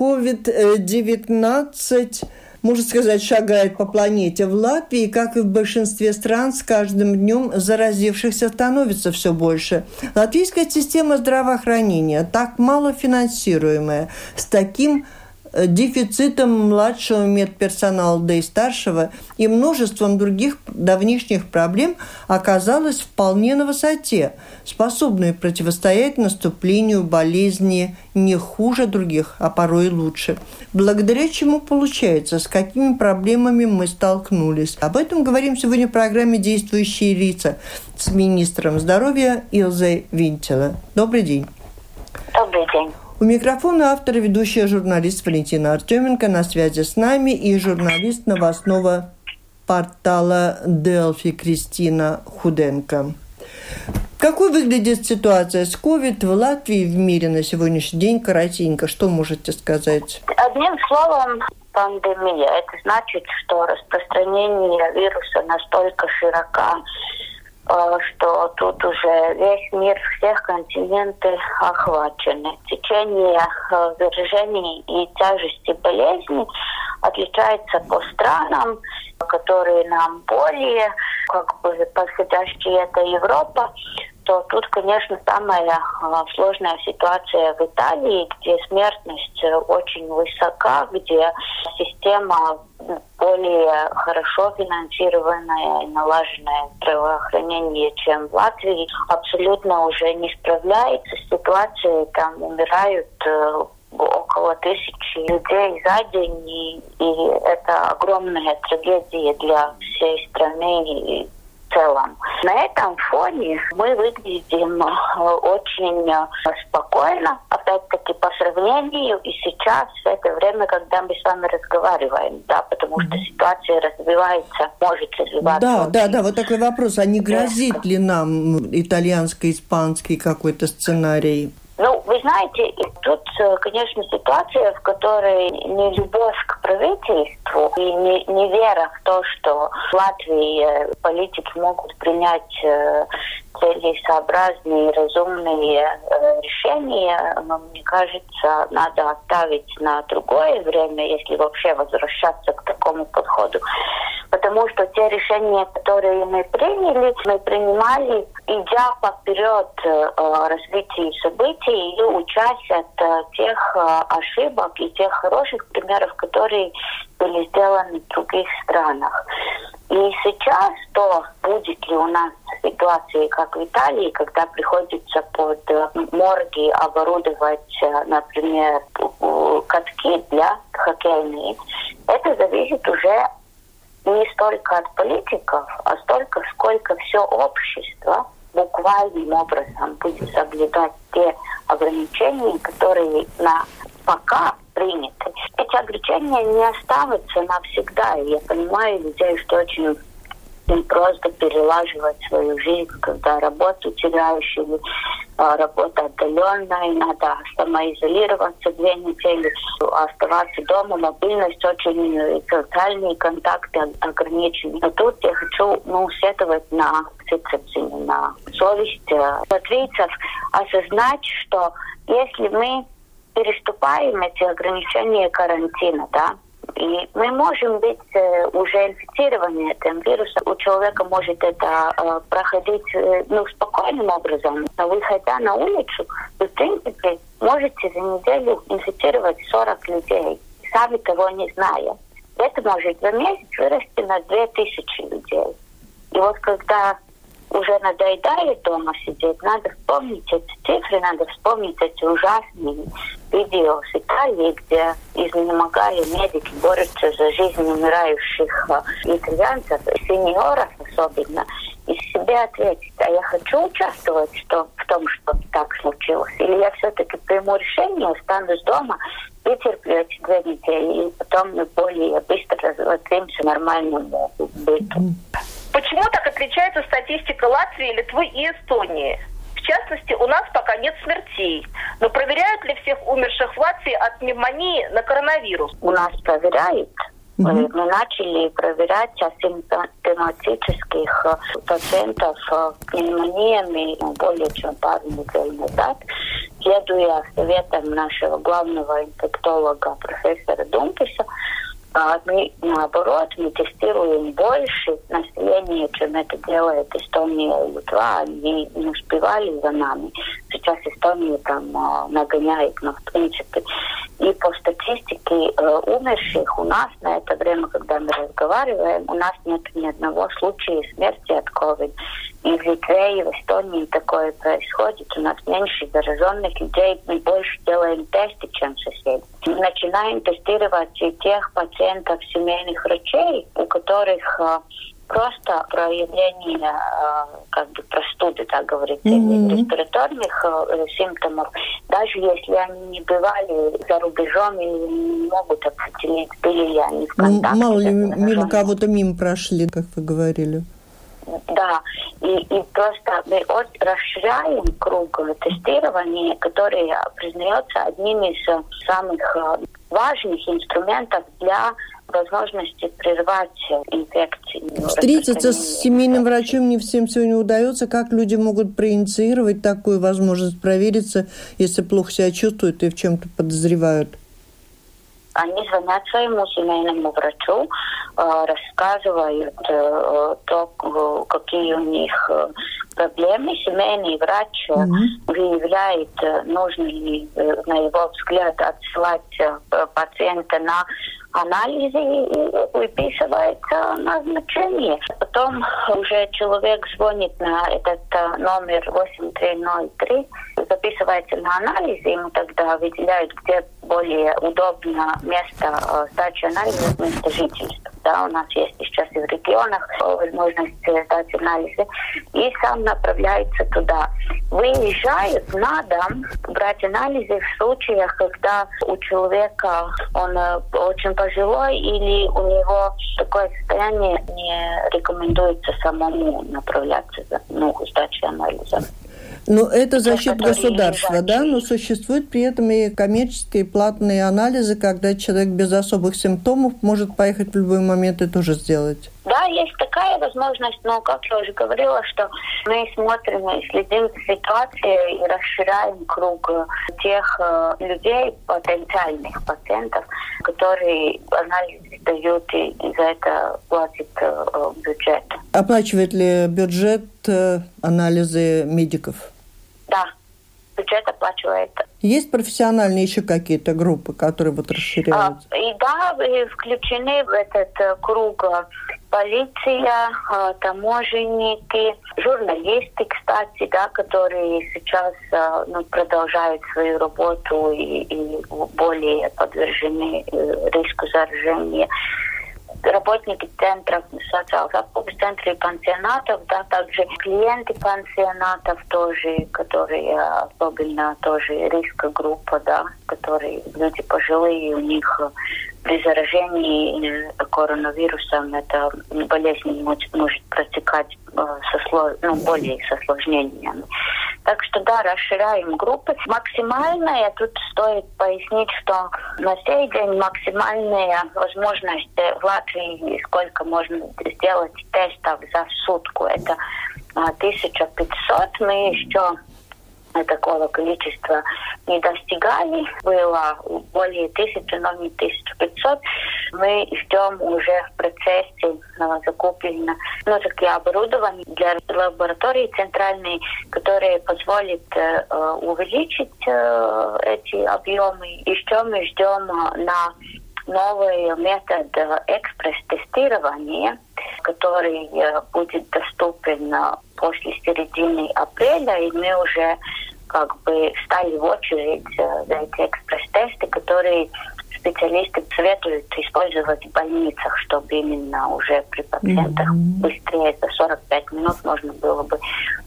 COVID-19 можно сказать, шагает по планете. В Латвии, как и в большинстве стран, с каждым днем заразившихся становится все больше. Латвийская система здравоохранения, так мало финансируемая, с таким дефицитом младшего медперсонала, да и старшего, и множеством других давнишних проблем оказалась вполне на высоте, способной противостоять наступлению болезни не хуже других, а порой и лучше. Благодаря чему получается, с какими проблемами мы столкнулись. Об этом говорим сегодня в программе «Действующие лица» с министром здоровья Илзой Винтела. Добрый день. У микрофона автор и ведущая журналист Валентина Артеменко на связи с нами и журналист новостного портала Делфи Кристина Худенко. Какой выглядит ситуация с COVID в Латвии и в мире на сегодняшний день? Коротенько, что можете сказать? Одним словом, пандемия. Это значит, что распространение вируса настолько широко, что тут уже весь мир, всех континенты охвачены. Течение э, заражений и тяжести болезни отличается по странам, которые нам более как бы подходящие, это Европа, то тут, конечно, самая э, сложная ситуация в Италии, где смертность очень высока, где система более хорошо финансированное и налаженное здравоохранение, чем в Латвии, абсолютно уже не справляется с ситуацией. Там умирают э, около тысячи людей за день, и, и это огромная трагедия для всей страны и целом. На этом фоне мы выглядим э, очень э, спокойно, опять-таки по сравнению и сейчас, в это время, когда мы с вами разговариваем, да, потому что ситуация развивается, может развиваться. Да, да, да, вот такой вопрос, а не грозит ли нам итальянско-испанский какой-то сценарий? Ну, вы знаете, тут, э, конечно, ситуация, в которой не любовь к правительству и не, не вера в то, что в Латвии э, политики могут принять э, целесообразные, разумные э, решения, но, мне кажется, надо оставить на другое время, если вообще возвращаться к такому подходу. Потому что те решения, которые мы приняли, мы принимали, идя поперед э, развития событий и учась от э, тех э, ошибок и тех хороших примеров, которые были сделаны в других странах. И сейчас то, будет ли у нас ситуации, как в Италии, когда приходится под э, морги оборудовать, э, например, катки для хоккейные, это зависит уже не столько от политиков, а столько, сколько все общество буквальным образом будет соблюдать те ограничения, которые на пока приняты. Эти ограничения не останутся навсегда. Я понимаю людей, что очень им просто перелаживать свою жизнь, когда работу теряешь или а, работа отдаленная, надо самоизолироваться две недели, оставаться дома, мобильность очень, социальные контакты ограничены. Но тут я хочу ну, сетовать на ситуацию, на совесть латвийцев, осознать, что если мы переступаем эти ограничения карантина, да, и мы можем быть э, уже инфицированы этим вирусом. У человека может это э, проходить э, ну, спокойным образом. Но выходя на улицу, вы, в принципе, можете за неделю инфицировать 40 людей, сами того не зная. Это может за месяц вырасти на 2000 людей. И вот когда уже надоедает дома сидеть, надо вспомнить эти цифры, надо вспомнить эти ужасные видео с Италии, где, изнемогая, медики борются за жизнь умирающих э, итальянцев, сеньоров особенно. И себе ответить, а я хочу участвовать что, в том, что так случилось, или я все-таки приму решение, останусь дома, вытерплю эти две недели, и потом мы более быстро возвратимся нормальному быту. Почему так отличается статистика Латвии, Литвы и Эстонии? В частности, у нас пока нет смертей. Но проверяют ли всех умерших в Латвии от пневмонии на коронавирус? У нас проверяют. Mm-hmm. Мы начали проверять асимптоматических э, пациентов э, пневмониями более чем пару недель назад, следуя советам нашего главного инфектолога профессора Думписа, мы, наоборот, мы тестируем больше населения, чем это делает Эстония и Литва. Они не успевали за нами. Сейчас Эстония там а, нагоняет, но в принципе. И по статистике э, умерших у нас на это время, когда мы разговариваем, у нас нет ни одного случая смерти от COVID. И в Литве, и в Эстонии такое происходит. У нас меньше зараженных людей, мы больше делаем тесты, чем соседи. Начинаем тестировать тех пациентов семейных врачей, у которых э, просто проявление э, как бы простуды, так говорится, mm-hmm. респираторных э, симптомов, даже если они не бывали за рубежом и не могут определить, были ли они в ну, контакте. Мало ли мимо кого-то мимо прошли, как вы говорили. Да, и, и просто мы расширяем круг тестирования, который признается одним из самых э, важных инструментов для возможности прервать инфекции. Встретиться с семейным врачом не всем сегодня удается. Как люди могут проинициировать такую возможность провериться, если плохо себя чувствуют и в чем-то подозревают? Они звонят своему семейному врачу, э, рассказывают э, то, какие у них э, проблемы. Семейный врач mm-hmm. выявляет, нужно ли, на его взгляд, отсылать пациента на анализы и выписывается назначение. Потом уже человек звонит на этот номер 8303, записывается на анализы, ему тогда выделяют, где более удобно место сдачи анализов, место жительства. Да, у нас есть сейчас и в регионах возможность сдать анализы. И сам направляется туда. Выезжают на дом брать анализы в случаях, когда у человека он очень пожилой или у него такое состояние не рекомендуется самому направляться за ну, сдачей анализа. Ну, это за счет государства, да, но существуют при этом и коммерческие платные анализы, когда человек без особых симптомов может поехать в любой момент и тоже сделать. Да, есть такая возможность, но, как я уже говорила, что мы смотрим и следим за ситуацией и расширяем круг тех э, людей, потенциальных пациентов, которые анализ дают и за это платит э, бюджет. Оплачивает ли бюджет э, анализы медиков? Да, бюджет оплачивает. Есть профессиональные еще какие-то группы, которые вот расширяются? А, и да, включены в этот э, круг полиция, таможенники, журналисты, кстати, да, которые сейчас ну, продолжают свою работу и, и более подвержены риску заражения работники центров социальных автобус центров и пансионатов, да, также клиенты пансионатов тоже, которые особенно тоже риска группа, да, которые люди пожилые, у них при заражении коронавирусом эта болезнь может, может протекать со, ну, более с осложнениями. Так что да, расширяем группы. Максимальная, тут стоит пояснить, что на сей день максимальная возможность в Латвии, сколько можно сделать тестов за сутку, это 1500. Мы еще такого количества не достигали. Было более тысячи, но не 1500. Мы ждем уже в процессе э, закуплено ну, такие оборудование для лаборатории центральной, которые позволит э, увеличить э, эти объемы. Еще мы ждем на новый метод экспресс-тестирования, который будет доступен после середины апреля, и мы уже как бы стали в очередь за эти экспресс-тесты, которые специалисты советуют использовать в больницах, чтобы именно уже при пациентах mm-hmm. быстрее, за 45 минут можно было бы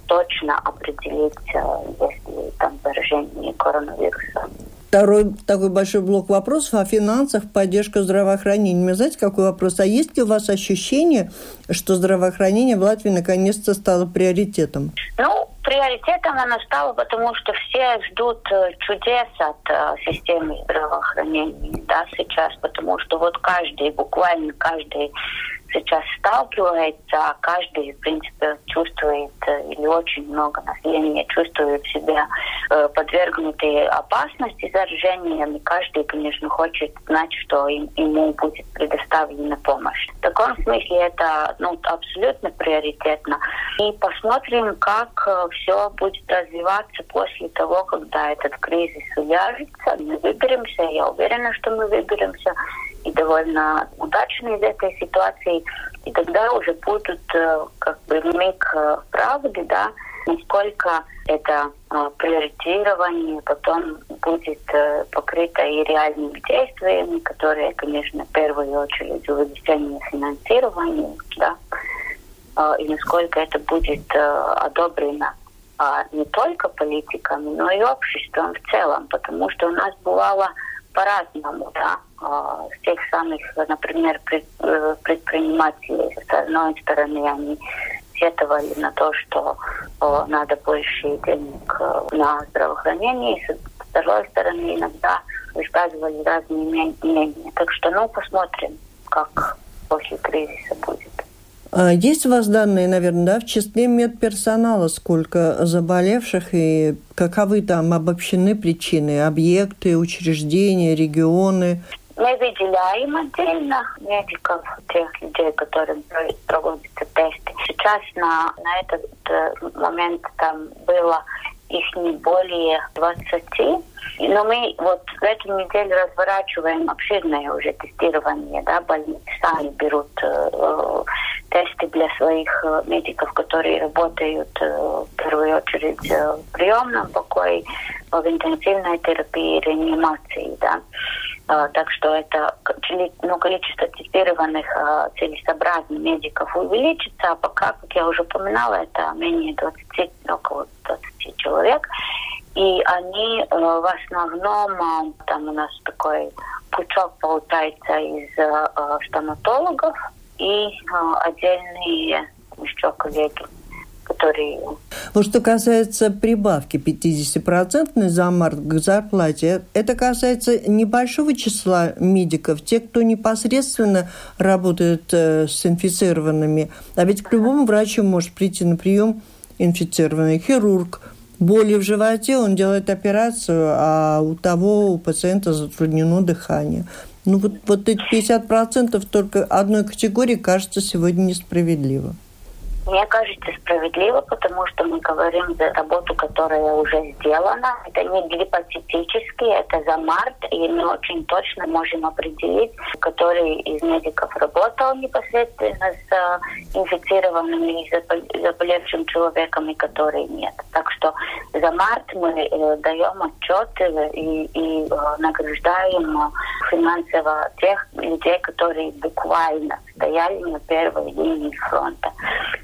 точно определить, э, если там заражение коронавирусом. Второй такой большой блок вопросов о финансах, поддержка здравоохранения. Вы знаете, какой вопрос? А есть ли у вас ощущение, что здравоохранение в Латвии наконец-то стало приоритетом? Ну, приоритетом оно стало, потому что все ждут э, чудес от э, системы здравоохранения да, сейчас, потому что вот каждый, буквально каждый сейчас сталкивается, а каждый, в принципе, чувствует, э, или очень много населения чувствует себя э, подвергнутой опасности заражением, каждый, конечно, хочет знать, что им, ему будет предоставлена помощь. В таком смысле это ну, абсолютно приоритетно. И посмотрим, как э, все будет развиваться после того, когда этот кризис уляжется. Мы выберемся, я уверена, что мы выберемся и довольно удачно из этой ситуации. И тогда уже будут э, как бы миг э, правды, да, насколько это э, приоритирование потом будет покрыто и реальными действиями, которые, конечно, в первую очередь увеличение финансирования, да, э, и насколько это будет одобрено э, не только политиками, но и обществом в целом, потому что у нас бывало по-разному, да, а, с тех самых, например, э, предпринимателей, с одной стороны, они сетовали на то, что надо больше денег э, на здравоохранение, с другой стороны, иногда высказывали разные мнения. Так что, ну, посмотрим, как после кризиса будет. А есть у вас данные, наверное, да, в числе медперсонала, сколько заболевших и каковы там обобщены причины, объекты, учреждения, регионы? Мы выделяем отдельно медиков, тех людей, которым проводятся тесты. Сейчас на, на этот э, момент там было их не более 20. Но мы вот в эту неделю разворачиваем обширное уже тестирование. Да, больницы сами берут э, тесты для своих э, медиков, которые работают э, в первую очередь э, в приемном покое, в интенсивной терапии, реанимации. Да. Так что это ну, количество тестированных целесообразных медиков увеличится, а пока, как я уже упоминала, это менее 20, около 20 человек. И они в основном, там у нас такой пучок получается из стоматологов, и отдельные еще коллеги, которые... Вот что касается прибавки 50% за март к зарплате, это касается небольшого числа медиков, те, кто непосредственно работает э, с инфицированными. А ведь к любому врачу может прийти на прием инфицированный хирург, боли в животе, он делает операцию, а у того, у пациента затруднено дыхание. Ну вот, вот эти 50% только одной категории кажется сегодня несправедливо. Мне кажется справедливо, потому что мы говорим за работу, которая уже сделана. Это не гипотетически, это за март, и мы очень точно можем определить, который из медиков работал непосредственно с э, инфицированным и заболевшим человеком, и который нет. Так что за март мы э, даем отчеты и, и э, награждаем финансово тех людей, которые буквально стояли на первой линии фронта.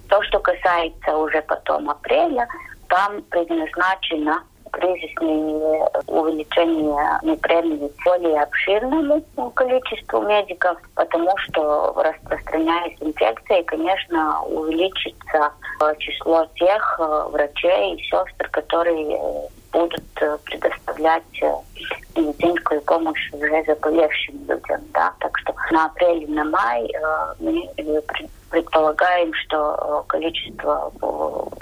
То, что касается уже потом апреля, там предназначено кризисное увеличение премии более обширному количеству медиков, потому что распространяясь инфекция, конечно, увеличится число тех э, врачей и сестр, которые э, будут э, предоставлять медицинскую помощь уже заболевшим людям. Да? Так что на апрель, на май мы предполагаем, что количество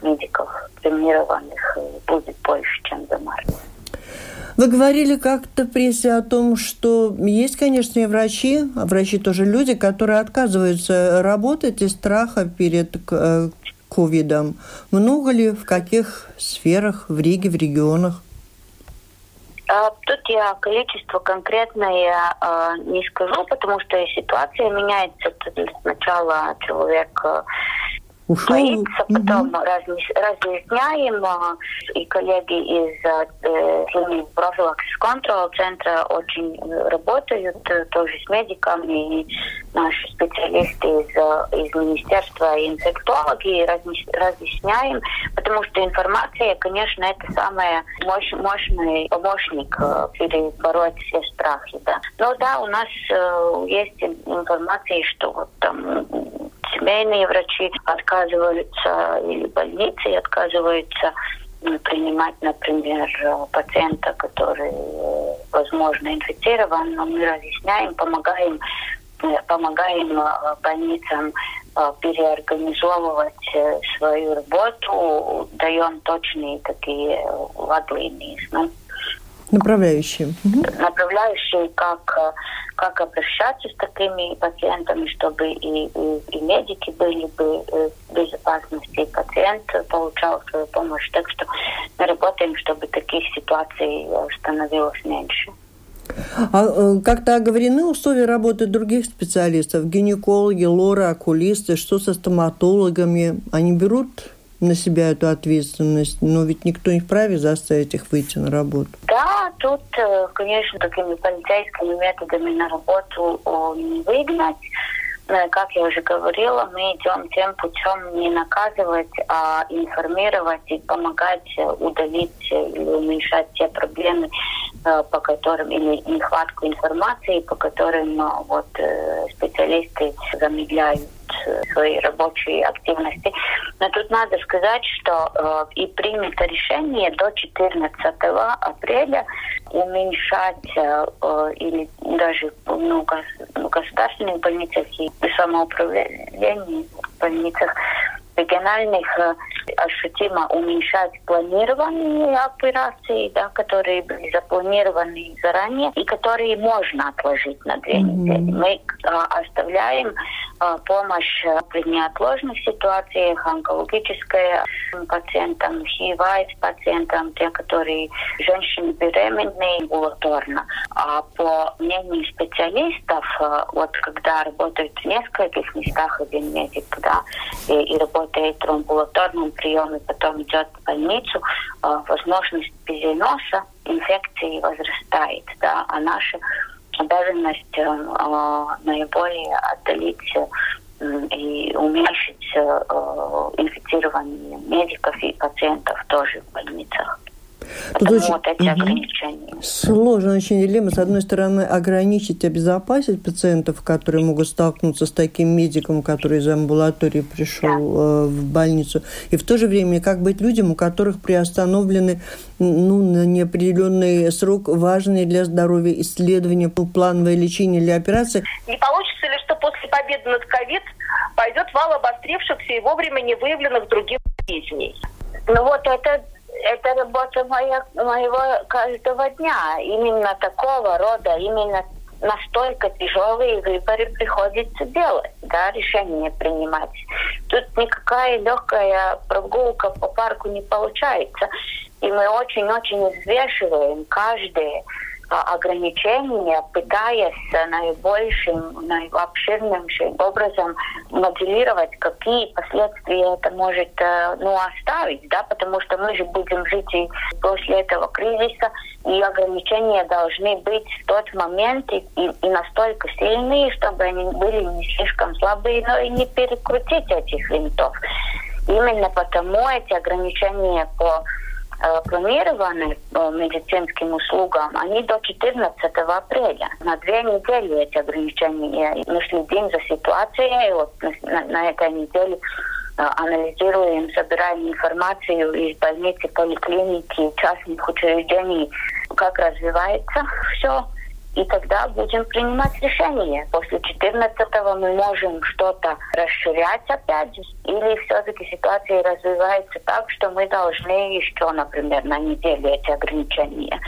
медиков премированных будет больше. Вы говорили как-то прессе о том, что есть, конечно, и врачи, а врачи тоже люди, которые отказываются работать из страха перед э, ковидом. Много ли, в каких сферах в Риге, в регионах? А, тут я количество конкретное э, не скажу, потому что ситуация меняется. Сначала человек Ушел. боится, потом угу. разъясняем, и коллеги из э, профилаксис контрол центра очень работают тоже с медиками, и наши специалисты из, из министерства инфектологи разъясняем, потому что информация, конечно, это самый мощ, мощный помощник э, перебороть все страхи. Да. Но да, у нас э, есть информация, что вот там семейные врачи отказываются или больницы отказываются принимать, например, пациента, который, э, возможно, инфицирован, но мы разъясняем, помогаем э, помогаем э, больницам переорганизовывать свою работу, даем точные такие логлинии. Ну, Направляющие. Направляющие, как, как обращаться с такими пациентами, чтобы и, и, и медики были бы э, в безопасности, и пациент получал свою помощь. Так что мы работаем, чтобы таких ситуаций становилось меньше. А э, как-то оговорены условия работы других специалистов? Гинекологи, лоры, окулисты, что со стоматологами? Они берут на себя эту ответственность, но ведь никто не вправе заставить их выйти на работу. Да, тут, э, конечно, такими полицейскими методами на работу не выгнать. Как я уже говорила, мы идем тем путем не наказывать, а информировать и помогать удалить или уменьшать те проблемы, э, по которым, или нехватку информации, по которым э, вот специалисты замедляют своей рабочей активности. Но тут надо сказать, что э, и принято решение до 14 апреля уменьшать э, э, или даже ну, в государственных больницах и самоуправлении в больницах региональных э, ощутимо уменьшать планированные операции, да, которые были запланированы заранее и которые можно отложить на две mm-hmm. недели. Мы а, оставляем а, помощь при неотложных ситуациях, онкологическая пациентам, хивайс пациентам, те, которые женщины беременные амбулаторно. А по мнению специалистов, вот когда работают в нескольких местах один медик, да, и, и работает в амбулаторном приеме, потом идет в больницу, а, возможность переноса инфекции возрастает, да, а наша обязанность э, наиболее отдалить и уменьшить э, инфицирование медиков и пациентов тоже в больницах. Тут очень, вот эти ограничения. Сложная очень дилемма. С одной стороны, ограничить, обезопасить пациентов, которые могут столкнуться с таким медиком, который из амбулатории пришел да. Э, в больницу. И в то же время, как быть людям, у которых приостановлены ну, на неопределенный срок важные для здоровья исследования, плановое лечение или операции. Не получится ли, что после победы над ковид пойдет вал обострившихся и вовремя не выявленных других болезней? Ну вот это это работа моя, моего каждого дня. Именно такого рода, именно настолько тяжелые выборы приходится делать, да, решение принимать. Тут никакая легкая прогулка по парку не получается. И мы очень-очень взвешиваем каждое ограничения, пытаясь наибольшим, наибольшим образом моделировать, какие последствия это может э, ну, оставить, да, потому что мы же будем жить и после этого кризиса, и ограничения должны быть в тот момент и, и, и настолько сильные, чтобы они были не слишком слабые, но и не перекрутить этих винтов. Именно потому эти ограничения по Э, планированы э, медицинским услугам, они до 14 апреля. На две недели эти ограничения. Мы следим за ситуацией. Вот на, на этой неделе э, анализируем, собираем информацию из больницы, поликлиники, частных учреждений, как развивается все и тогда будем принимать решение. После 14-го мы можем что-то расширять опять, или все-таки ситуация развивается так, что мы должны еще, например, на неделю эти ограничения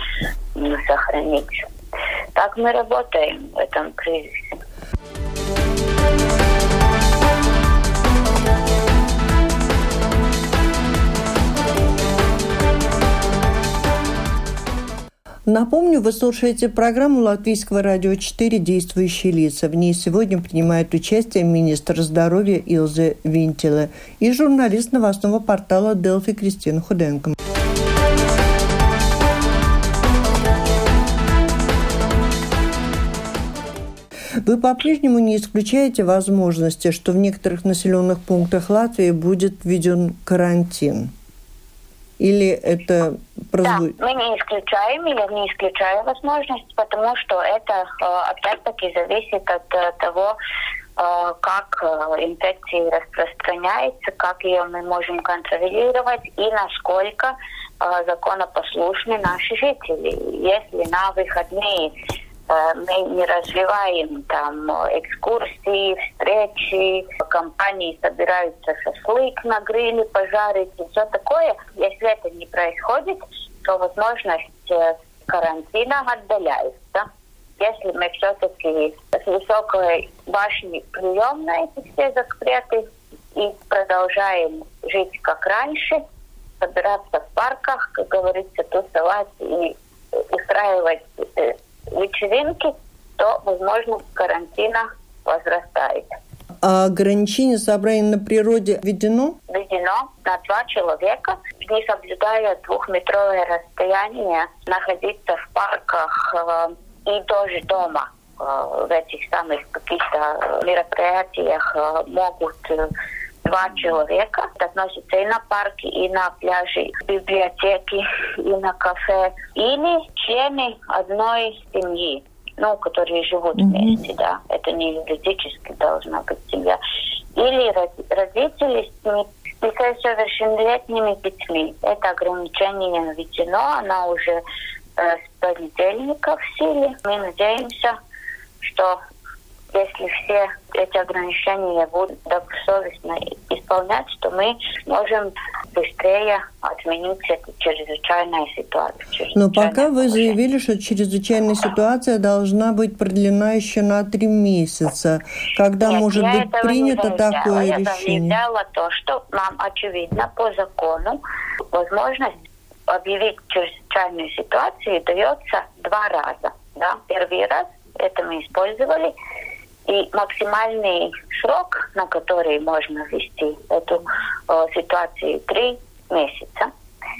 сохранить. Так мы работаем в этом кризисе. Напомню, вы слушаете программу Латвийского радио 4 «Действующие лица». В ней сегодня принимает участие министр здоровья Илзе Винтеле и журналист новостного портала «Делфи» Кристина Худенко. Вы по-прежнему не исключаете возможности, что в некоторых населенных пунктах Латвии будет введен карантин? Или это прозвучит? Да, мы не исключаем или не исключаем возможность, потому что это э, опять-таки зависит от э, того, э, как инфекция распространяется, как ее мы можем контролировать и насколько законопослушны наши жители. Если на выходные мы не развиваем там экскурсии, встречи, компании собираются шашлык на гриле пожарить и все такое. Если это не происходит, то возможность э, карантина отдаляется. Если мы все-таки с высокой башни плюем на эти все запреты и продолжаем жить как раньше, собираться в парках, как говорится, тусовать и устраивать э, вечеринки, то возможность карантина возрастает. А ограничение собраний на природе введено? Введено на два человека, не соблюдая двухметровое расстояние, находиться в парках э, и тоже дома. Э, в этих самых каких-то мероприятиях э, могут э, два человека. Это относится и на парки, и на пляжи, библиотеки, и на кафе. Или члены одной семьи ну, которые живут mm-hmm. вместе, да, это не юридически должна быть семья, или родители с несовершеннолетними детьми. Это ограничение введено, она уже э, с понедельника в силе. Мы надеемся, что если все эти ограничения будут добросовестно исполнять, то мы сможем быстрее отменить эту чрезвычайную ситуацию. Но пока вы заявили, что чрезвычайная ситуация должна быть продлена еще на три месяца. Когда Нет, может быть принято такое я решение? Я заявляла то, что нам, очевидно, по закону возможность объявить чрезвычайную ситуацию дается два раза. Да? Первый раз это мы использовали и максимальный срок, на который можно ввести эту э, ситуацию, три месяца.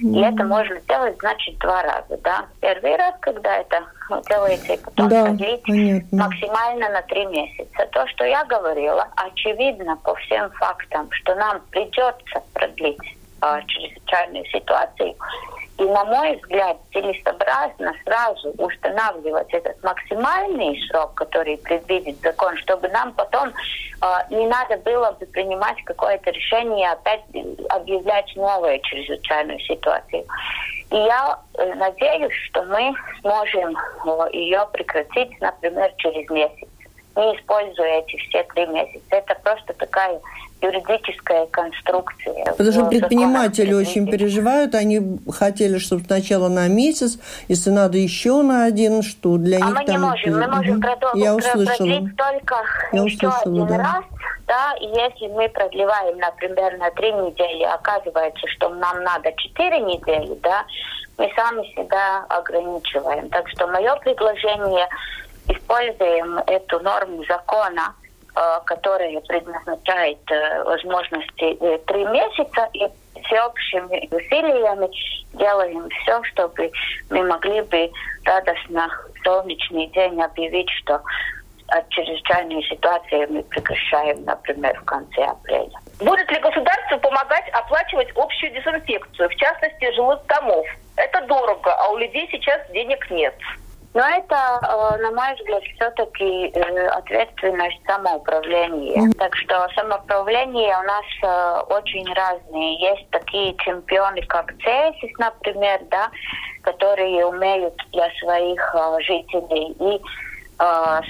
И это можно сделать, значит, два раза, да. Первый раз, когда это делается, и потом да, продлить понятно. максимально на три месяца. То, что я говорила, очевидно по всем фактам, что нам придется продлить э, чрезвычайную ситуацию, и, на мой взгляд, целесообразно сразу устанавливать этот максимальный срок, который предвидит закон, чтобы нам потом э, не надо было бы принимать какое-то решение, опять объявлять новую чрезвычайную ситуацию. И я э, надеюсь, что мы сможем э, ее прекратить, например, через месяц, не используя эти все три месяца. Это просто такая юридическая конструкция. Потому что предприниматели очень переживают, они хотели, чтобы сначала на месяц, если надо еще на один, что для а них мы там... не можем, мы можем продолжить, Я услышала. только Я еще услышала, один да. раз, да, и если мы продлеваем, например, на три недели, оказывается, что нам надо четыре недели, да, мы сами себя ограничиваем. Так что мое предложение используем эту норму закона, Э, которая предназначает э, возможности э, три месяца и всеобщими усилиями делаем все, чтобы мы могли бы радостно солнечный день объявить, что от чрезвычайной ситуации мы прекращаем, например, в конце апреля. Будет ли государство помогать оплачивать общую дезинфекцию, в частности, жилых домов? Это дорого, а у людей сейчас денег нет. Но это, э, на мой взгляд, все-таки э, ответственность самоуправления. Mm-hmm. Так что самоуправление у нас э, очень разные. Есть такие чемпионы, как ЦЕСИС, например, да, которые умеют для своих жителей и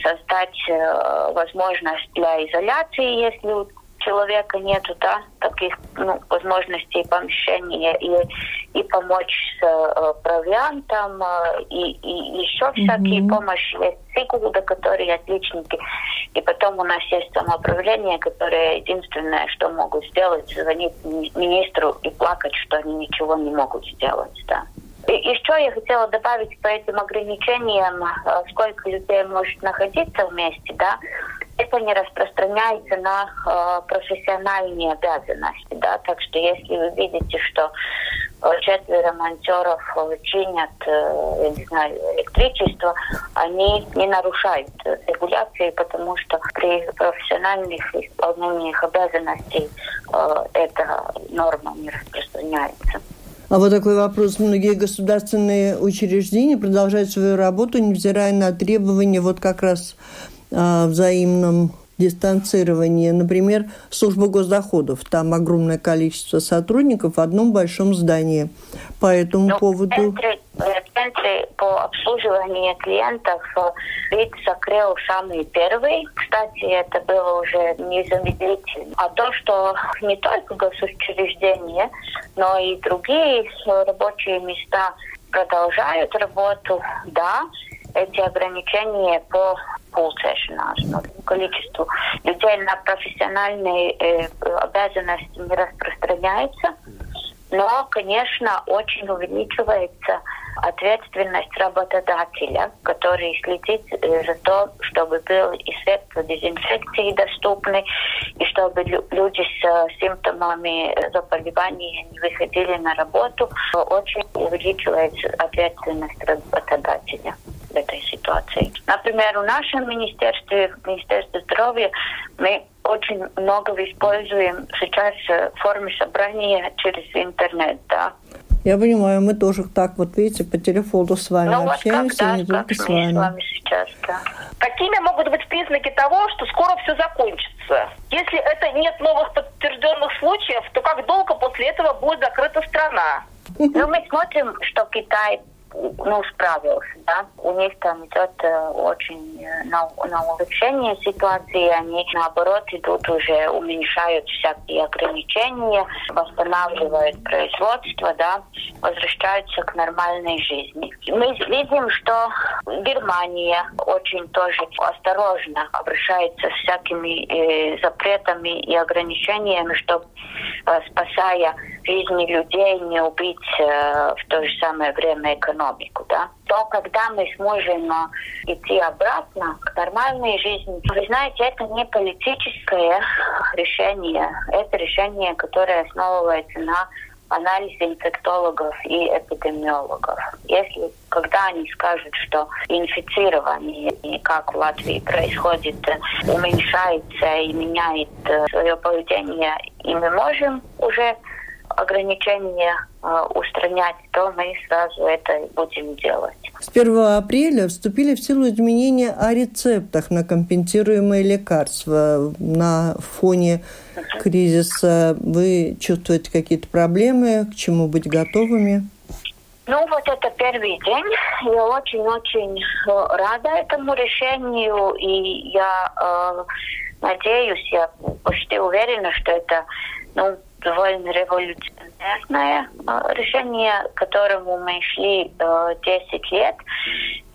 создать возможность для изоляции, если человека нету, да, таких ну, возможностей помещения и, и помочь с э, провиантом, э, и, и еще mm-hmm. всякие помощи. Есть Сигуда, которые отличники. И потом у нас есть самоуправление, которое единственное, что могут сделать, звонить министру и плакать, что они ничего не могут сделать, да. И еще я хотела добавить по этим ограничениям, э, сколько людей может находиться вместе, да, это не распространяется на э, профессиональные обязанности, да, так что если вы видите, что э, четверо монтеров чинят, э, я не знаю, электричество, они не нарушают регуляции, потому что при профессиональных исполнениях обязанностей эта норма не распространяется. А вот такой вопрос. Многие государственные учреждения продолжают свою работу, невзирая на требования вот как раз о взаимном дистанцировании. Например, служба госдоходов. Там огромное количество сотрудников в одном большом здании. По этому ну, поводу... Центре, в э, центре по обслуживанию клиентов вид закрыл самый первый. Кстати, это было уже незамедлительно. А то, что не только госучреждения, но и другие рабочие места продолжают работу, да, эти ограничения по pulcēšanās, no количеству людей на профессиональные э, обязанности не распространяется, но, конечно, очень увеличивается ответственность работодателя, который следит э, за то, чтобы был и средства дезинфекции доступны, и чтобы люди с симптомами заболевания не выходили на работу. Очень увеличивается ответственность работодателя в этой ситуации. Например, в нашем министерстве, в Министерстве здоровья, мы очень много используем сейчас формы собрания через интернет, да. Я понимаю, мы тоже так вот, видите, по телефону с вами ну, общаемся, вот не только с вами. с вами сейчас, да. Какими могут быть признаки того, что скоро все закончится? Если это нет новых подтвержденных случаев, то как долго после этого будет закрыта страна? Ну, мы смотрим, что Китай ну, справился, да. У них там идет э, очень э, на, на улучшение ситуации, они наоборот идут уже, уменьшают всякие ограничения, восстанавливают производство, да, возвращаются к нормальной жизни. Мы видим, что Германия очень тоже осторожно обращается с всякими э, запретами и ограничениями, чтобы, э, спасая жизни людей, не убить э, в то же самое время экономику да, то когда мы сможем идти обратно к нормальной жизни, вы знаете, это не политическое решение, это решение, которое основывается на анализе инфектологов и эпидемиологов. Если когда они скажут, что инфицирование, как в Латвии происходит, уменьшается и меняет э, свое поведение, и мы можем уже ограничения э, устранять, то мы сразу это будем делать. С 1 апреля вступили в силу изменения о рецептах на компенсируемые лекарства. На фоне кризиса вы чувствуете какие-то проблемы? К чему быть готовыми? Ну, вот это первый день. Я очень-очень э, рада этому решению, и я э, надеюсь, я почти уверена, что это ну, довольно революционное э, решение, к которому мы шли 10 э, лет.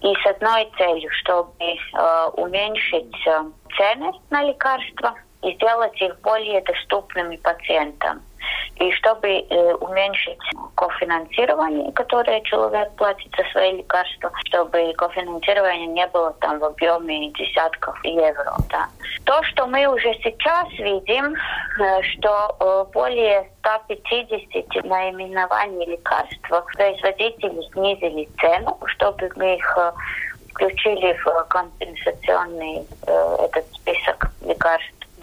И с одной целью, чтобы э, уменьшить цены на лекарства и сделать их более доступными пациентам. И чтобы э, уменьшить кофинансирование, которое человек платит за свои лекарства, чтобы кофинансирование не было там в объеме десятков евро. Да. То, что мы уже сейчас видим, э, что э, более 150 наименований лекарств производители снизили цену, чтобы мы их э, включили в компенсационный э, этот список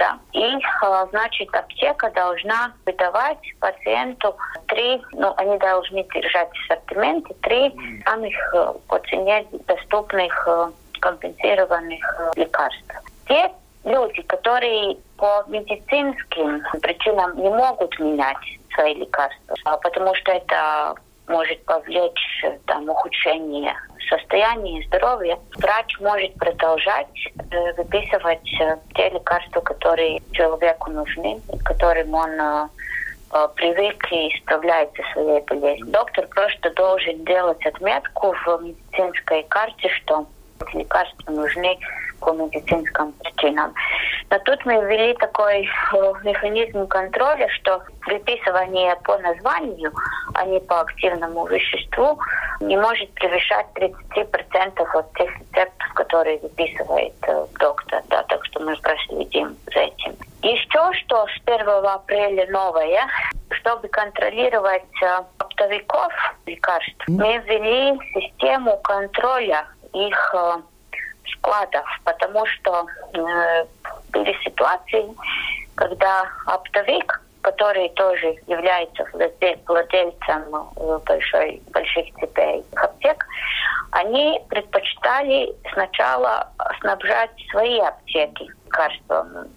да. И, э, значит, аптека должна выдавать пациенту три, ну, они должны держать в ассортименте три самых э, по цене доступных э, компенсированных лекарств. Те люди, которые по медицинским причинам не могут менять свои лекарства, а потому что это может повлечь там, ухудшение состояния здоровья, врач может продолжать э, выписывать э, те лекарства, которые человеку нужны, которым он э, э, привык и справляется со своей болезнью. Доктор просто должен делать отметку в медицинской карте, что эти лекарства нужны по медицинским причинам. Но тут мы ввели такой э, механизм контроля, что выписывание по названию, а не по активному веществу, не может превышать 33% от тех рецептов, которые выписывает э, доктор. Да, так что мы проследим за этим. Еще что с 1 апреля новое, чтобы контролировать э, оптовиков лекарств, мы ввели систему контроля их складов, потому что э, были ситуации, когда оптовик, который тоже является владельцем э, большой, больших цепей аптек, они предпочитали сначала снабжать свои аптеки лекарствами.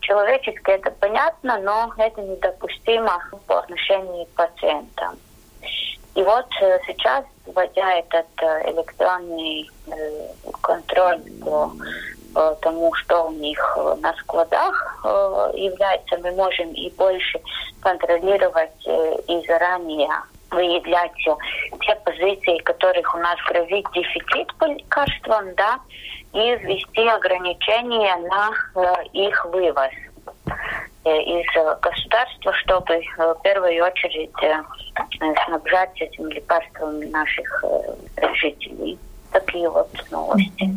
Человечески это понятно, но это недопустимо по отношению к пациентам. И вот э, сейчас, вводя этот э, электронный э, контроль по тому, что у них на складах является, мы можем и больше контролировать и заранее выявлять те позиции, которых у нас грозит дефицит по лекарствам, да, и ввести ограничения на их вывоз из государства, чтобы в первую очередь снабжать этими лекарствами наших жителей. Такие вот новости.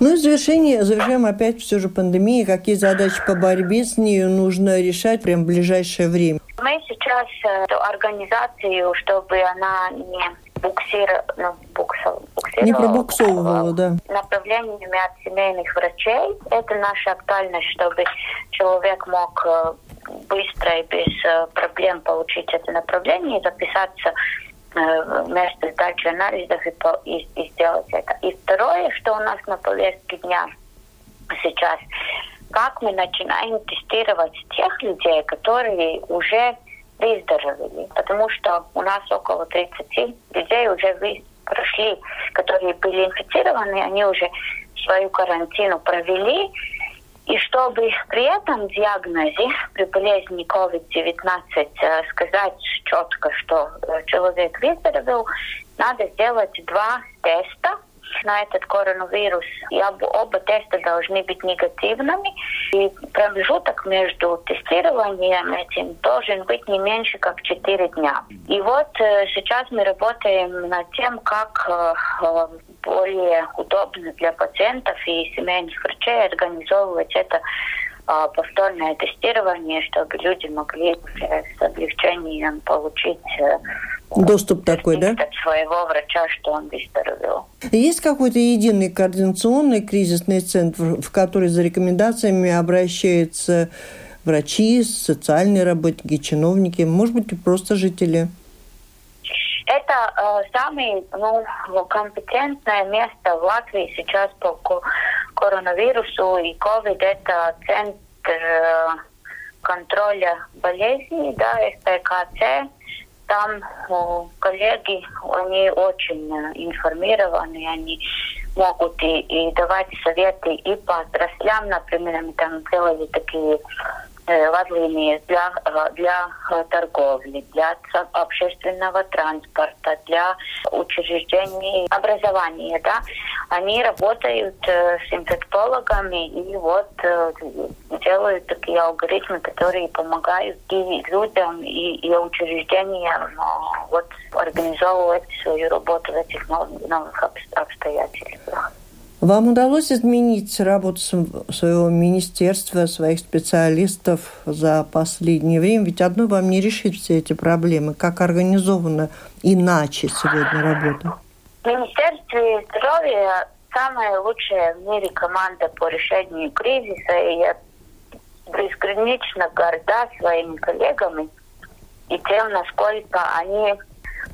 Ну и в завершение, завершаем опять все же пандемией. Какие задачи по борьбе с ней нужно решать прямо в ближайшее время? Мы сейчас организацию, чтобы она не буксир, ну, буксов, не пробуксовывала, да. Направлениями от семейных врачей. Это наша актуальность, чтобы человек мог быстро и без э, проблем получить это направление и записаться э, вместо сдачи анализов и, по, и, и сделать это. И второе, что у нас на повестке дня сейчас, как мы начинаем тестировать тех людей, которые уже выздоровели. Потому что у нас около 30 людей уже прошли, которые были инфицированы, они уже свою карантину провели, и чтобы при этом диагнозе при болезни COVID-19 э, сказать четко, что э, человек выздоровел, надо сделать два теста на этот коронавирус. И оба теста должны быть негативными. И промежуток между тестированием этим должен быть не меньше, как 4 дня. И вот э, сейчас мы работаем над тем, как более удобно для пациентов и семейных врачей организовывать это повторное тестирование, чтобы люди могли с облегчением получить э, Доступ такой, да? От своего врача, что он выздоровел. Есть какой-то единый координационный кризисный центр, в который за рекомендациями обращаются врачи, социальные работники, чиновники, может быть, просто жители? Это э, самое ну, компетентное место в Латвии сейчас по коронавирусу и COVID. Это центр э, контроля болезней, да, СПКЦ. Там э, коллеги, они очень информированы, они могут и, и давать советы и по отраслям, например, мы там делали такие возлинии для, для торговли, для общественного транспорта, для учреждений образования, да, они работают с инфектологами и вот делают такие алгоритмы, которые помогают и людям, и, и учреждениям вот организовывать свою работу в этих новых обстоятельствах. Вам удалось изменить работу своего министерства, своих специалистов за последнее время? Ведь одно вам не решит все эти проблемы. Как организована иначе сегодня работа? В Министерстве здоровья самая лучшая в мире команда по решению кризиса. И я бесконечно горда своими коллегами и тем, насколько они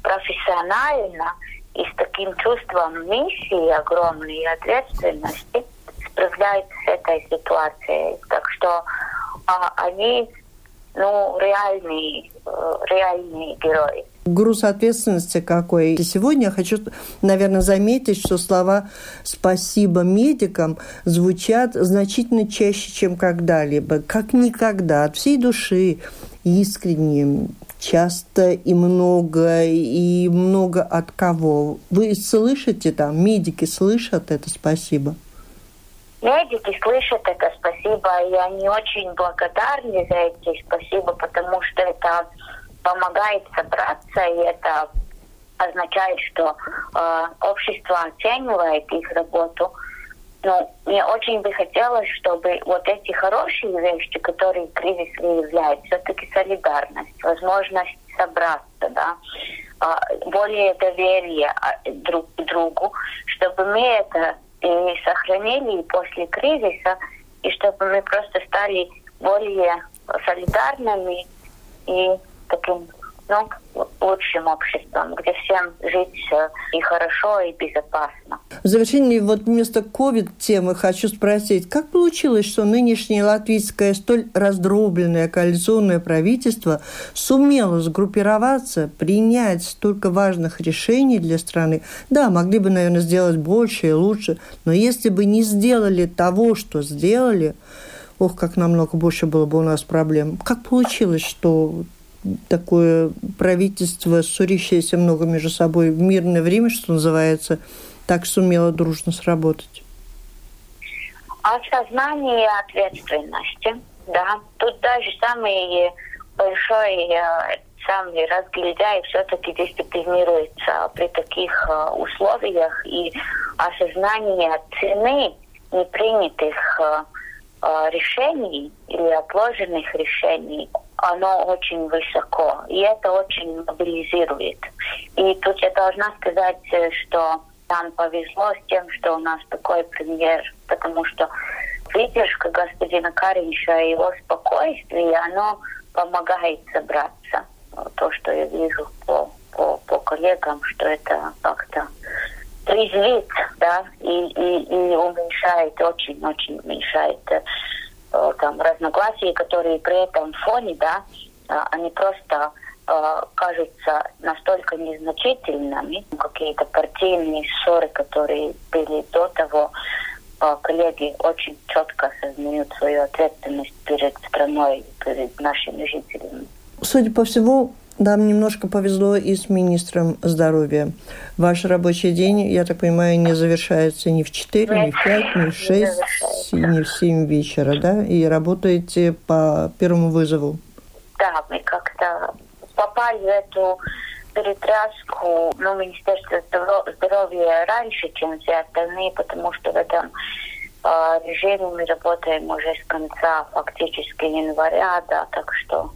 профессионально – и с таким чувством миссии огромной ответственности справляется с этой ситуацией. Так что а, они ну, реальные, э, реальные герои. Груз ответственности какой. И сегодня я хочу, наверное, заметить, что слова «спасибо медикам» звучат значительно чаще, чем когда-либо. Как никогда, от всей души, искренне, часто и много, и много от кого. Вы слышите там, медики слышат это «спасибо»? медики слышат это спасибо, и они очень благодарны за эти спасибо, потому что это помогает собраться, и это означает, что э, общество оценивает их работу. Но мне очень бы хотелось, чтобы вот эти хорошие вещи, которые кризис выявляет, все-таки солидарность, возможность собраться, да, э, более доверие а, друг к другу, чтобы мы это и сохранили после кризиса, и чтобы мы просто стали более солидарными и таким ну, лучшим обществом, где всем жить и хорошо, и безопасно. В завершении вот вместо ковид-темы хочу спросить, как получилось, что нынешнее латвийское столь раздробленное коалиционное правительство сумело сгруппироваться, принять столько важных решений для страны? Да, могли бы, наверное, сделать больше и лучше, но если бы не сделали того, что сделали, ох, как намного больше было бы у нас проблем. Как получилось, что такое правительство, ссорящееся много между собой в мирное время, что называется, так сумело дружно сработать? Осознание ответственности, да. Тут даже самый большой э, самый разгильдяй все-таки дисциплинируется при таких э, условиях и осознание цены непринятых э, решений или отложенных решений оно очень высоко, и это очень мобилизирует. И тут я должна сказать, э, что нам повезло с тем, что у нас такой премьер, потому что выдержка господина Каринша и его спокойствие, оно помогает собраться. То, что я вижу по, по, по коллегам, что это как-то трезвит, да, и, и, и уменьшает, очень-очень уменьшает Э, там разногласия, которые при этом фоне, да, э, они просто э, кажутся настолько незначительными, какие-то партийные ссоры, которые были до того, коллеги очень четко осознают свою ответственность перед страной, перед нашими жителями. Судя по всему, нам немножко повезло и с министром здоровья. Ваш рабочий день, я так понимаю, не завершается ни в 4, ни в 5, ни в 6, ни в 7 вечера, да? И работаете по первому вызову. Да, мы как-то попали в эту перетряску ну, Министерства здоровья раньше, чем все остальные, потому что в этом э, режиме мы работаем уже с конца фактически января, да, так что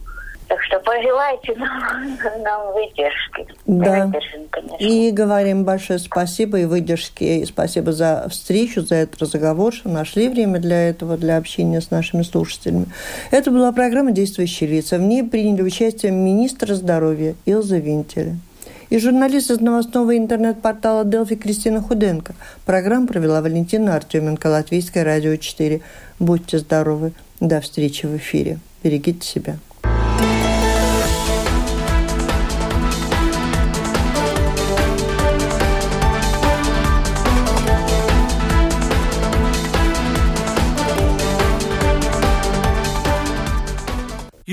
так что пожелайте нам, нам выдержки. Да. Выдержим, и говорим большое спасибо и выдержки. И спасибо за встречу, за этот разговор, что нашли время для этого, для общения с нашими слушателями. Это была программа «Действующие лица». В ней приняли участие министр здоровья Илза Винтеля и журналист из новостного интернет-портала «Делфи» Кристина Худенко. Программу провела Валентина Артеменко, Латвийское радио 4. Будьте здоровы. До встречи в эфире. Берегите себя.